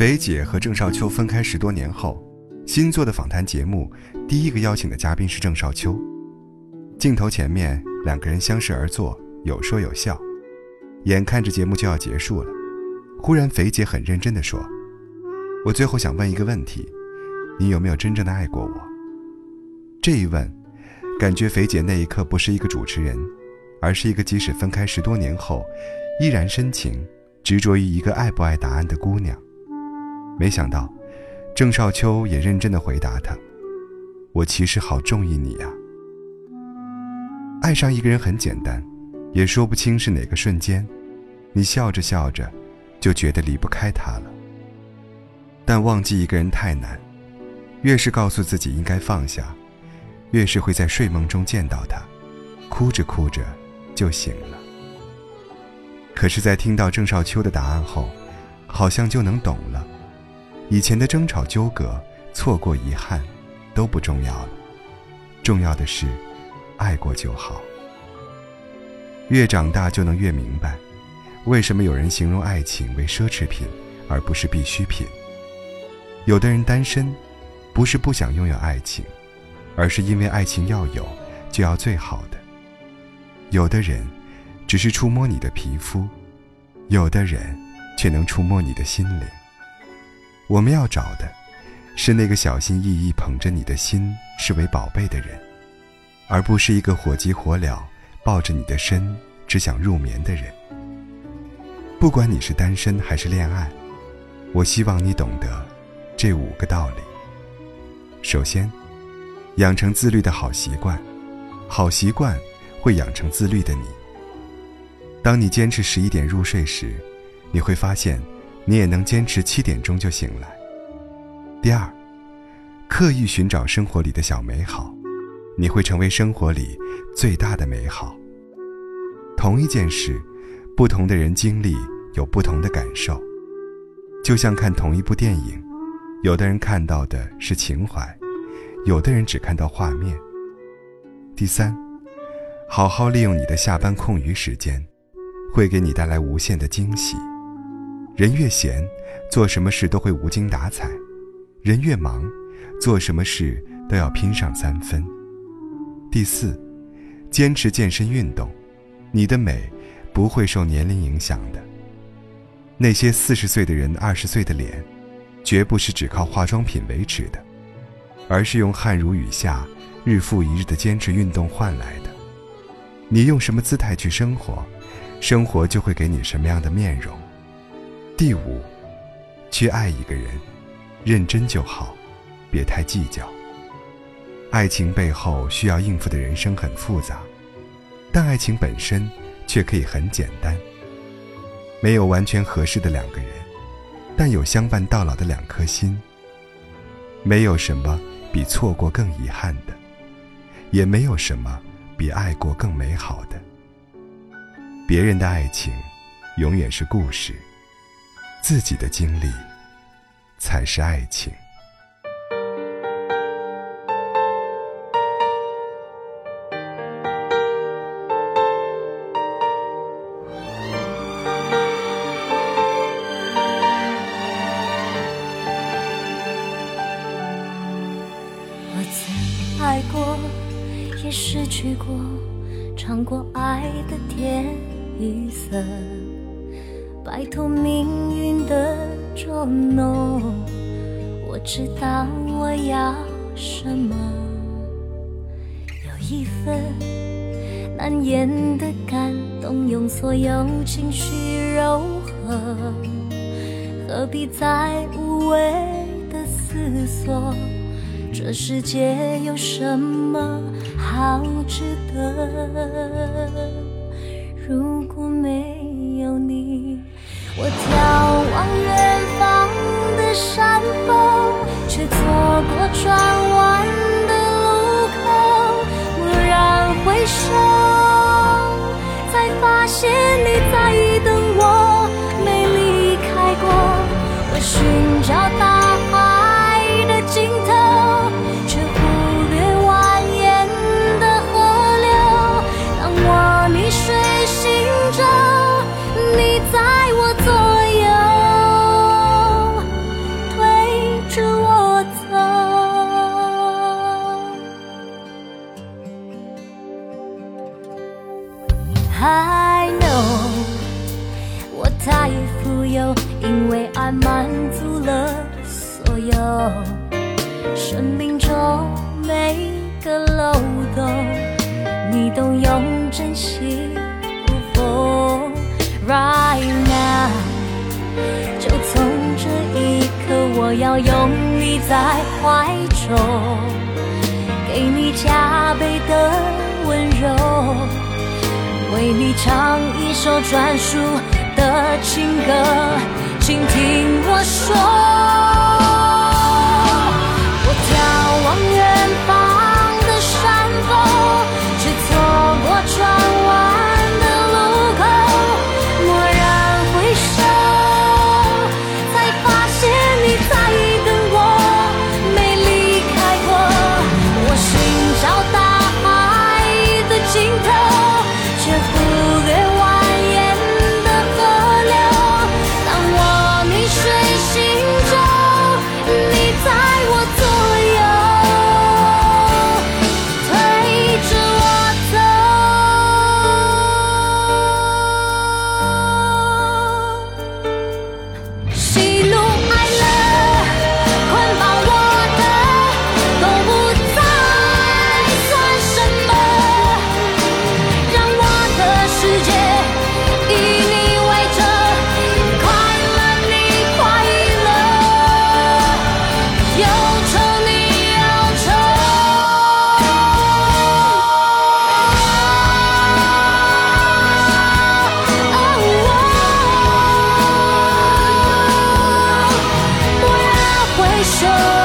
肥姐和郑少秋分开十多年后，新做的访谈节目第一个邀请的嘉宾是郑少秋。镜头前面，两个人相视而坐，有说有笑。眼看着节目就要结束了，忽然肥姐很认真地说：“我最后想问一个问题，你有没有真正的爱过我？”这一问，感觉肥姐那一刻不是一个主持人，而是一个即使分开十多年后，依然深情执着于一个爱不爱答案的姑娘。没想到，郑少秋也认真的回答他：“我其实好中意你呀。爱上一个人很简单。”也说不清是哪个瞬间，你笑着笑着，就觉得离不开他了。但忘记一个人太难，越是告诉自己应该放下，越是会在睡梦中见到他，哭着哭着就醒了。可是，在听到郑少秋的答案后，好像就能懂了，以前的争吵纠葛、错过遗憾，都不重要了，重要的是，爱过就好。越长大就能越明白，为什么有人形容爱情为奢侈品，而不是必需品。有的人单身，不是不想拥有爱情，而是因为爱情要有，就要最好的。有的人，只是触摸你的皮肤，有的人，却能触摸你的心灵。我们要找的，是那个小心翼翼捧着你的心视为宝贝的人，而不是一个火急火燎。抱着你的身，只想入眠的人。不管你是单身还是恋爱，我希望你懂得这五个道理。首先，养成自律的好习惯，好习惯会养成自律的你。当你坚持十一点入睡时，你会发现，你也能坚持七点钟就醒来。第二，刻意寻找生活里的小美好。你会成为生活里最大的美好。同一件事，不同的人经历有不同的感受。就像看同一部电影，有的人看到的是情怀，有的人只看到画面。第三，好好利用你的下班空余时间，会给你带来无限的惊喜。人越闲，做什么事都会无精打采；人越忙，做什么事都要拼上三分。第四，坚持健身运动，你的美不会受年龄影响的。那些四十岁的人二十岁的脸，绝不是只靠化妆品维持的，而是用汗如雨下、日复一日的坚持运动换来的。你用什么姿态去生活，生活就会给你什么样的面容。第五，去爱一个人，认真就好，别太计较。爱情背后需要应付的人生很复杂，但爱情本身却可以很简单。没有完全合适的两个人，但有相伴到老的两颗心。没有什么比错过更遗憾的，也没有什么比爱过更美好的。别人的爱情，永远是故事；自己的经历，才是爱情。我曾爱过，也失去过，尝过爱的甜与涩，摆脱命运的捉弄。我知道我要什么，有一份难言的感动，用所有情绪柔合，何必再无谓的思索？这世界有什么好值得？如果没有你，我眺望远方的山峰，却错过转 I know，我太富有，因为爱满足了所有生命中每个漏洞，你都用真心补缝。Right now，就从这一刻，我要拥你在怀中，给你加倍的温柔，为你唱一首专属的情歌，请听我说。手